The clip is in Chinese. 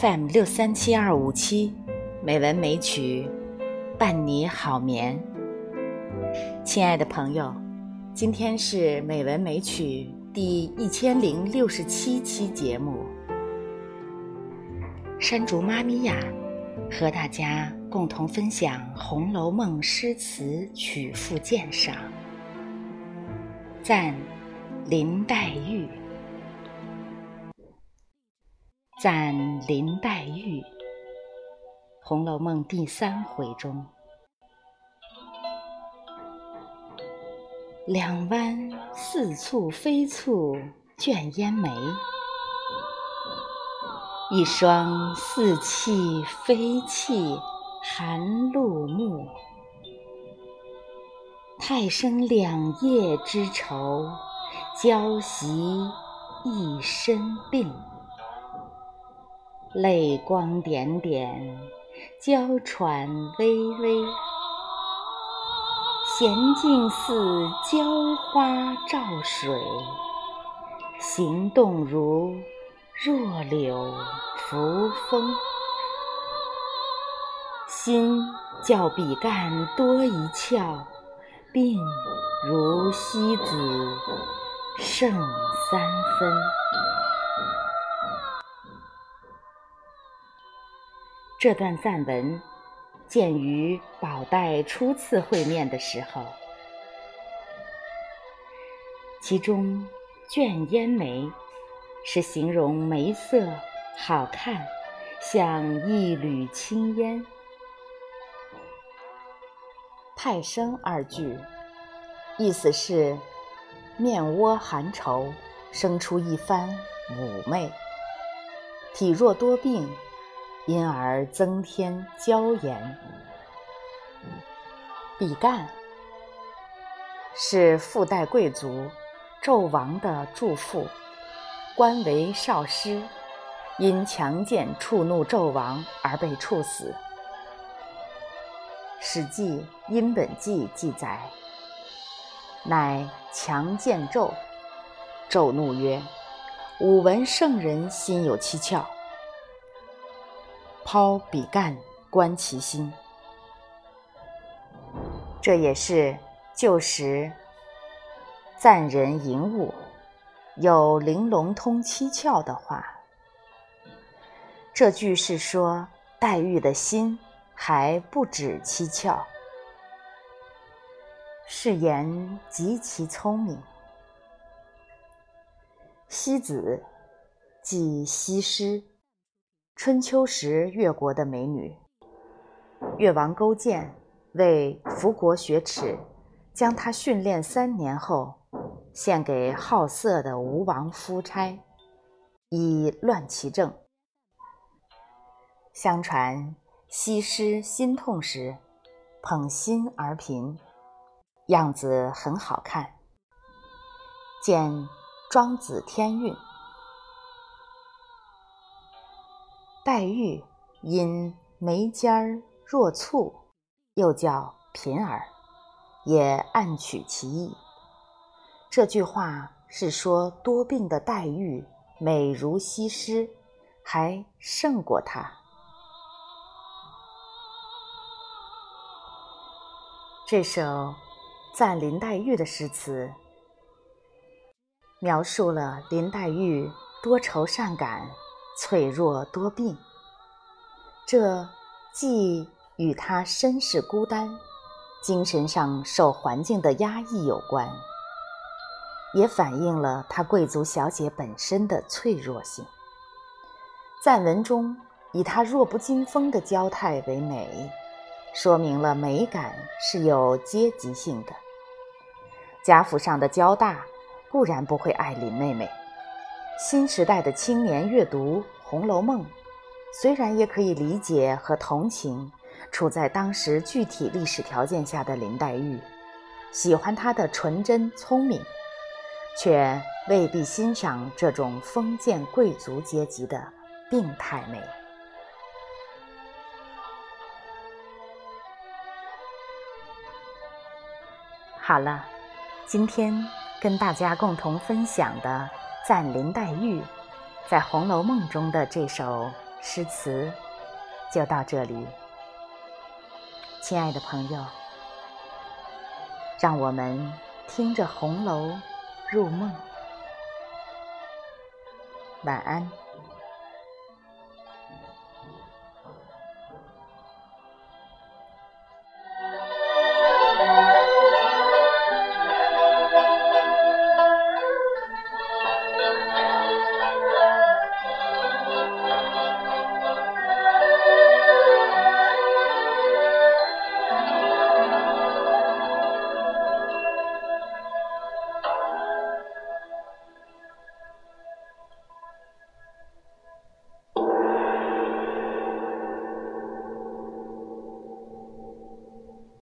FM 六三七二五七，美文美曲，伴你好眠。亲爱的朋友，今天是美文美曲第一千零六十七期节目。山竹妈咪呀，和大家共同分享《红楼梦》诗词曲赋鉴赏，赞林黛玉。赞林黛玉，《红楼梦》第三回中，两弯似蹙非蹙卷烟眉，一双似泣非泣含露目。太生两夜之愁，娇袭一身病。泪光点点，娇喘微微，娴静似娇花照水，行动如弱柳扶风。心较比干多一窍，病如西子胜三分。这段赞文见于宝黛初次会面的时候，其中“卷烟眉”是形容眉色好看，像一缕青烟；“太生”二句，意思是面窝含愁，生出一番妩媚，体弱多病。因而增添娇颜。比干是附带贵族纣王的祝父，官为少师，因强谏触怒纣王而被处死。《史记·殷本纪》记载：“乃强谏纣，纣怒曰：‘吾闻圣人心有七窍。’”抛比干，观其心。这也是旧时赞人淫物有玲珑通七窍的话。这句是说黛玉的心还不止七窍，是言极其聪明。西子，即西施。春秋时越国的美女，越王勾践为服国雪耻，将她训练三年后，献给好色的吴王夫差，以乱其政。相传西施心痛时，捧心而颦，样子很好看。见《庄子·天运》。黛玉因眉尖儿若蹙，又叫颦儿，也暗取其意。这句话是说多病的黛玉美如西施，还胜过她。这首赞林黛玉的诗词，描述了林黛玉多愁善感。脆弱多病，这既与他身世孤单、精神上受环境的压抑有关，也反映了她贵族小姐本身的脆弱性。赞文中以她弱不禁风的娇态为美，说明了美感是有阶级性的。贾府上的娇大固然不会爱林妹妹。新时代的青年阅读《红楼梦》，虽然也可以理解和同情处在当时具体历史条件下的林黛玉，喜欢她的纯真聪明，却未必欣赏这种封建贵族阶级的病态美。好了，今天跟大家共同分享的。赞林黛玉在《红楼梦》中的这首诗词就到这里。亲爱的朋友，让我们听着红楼入梦。晚安。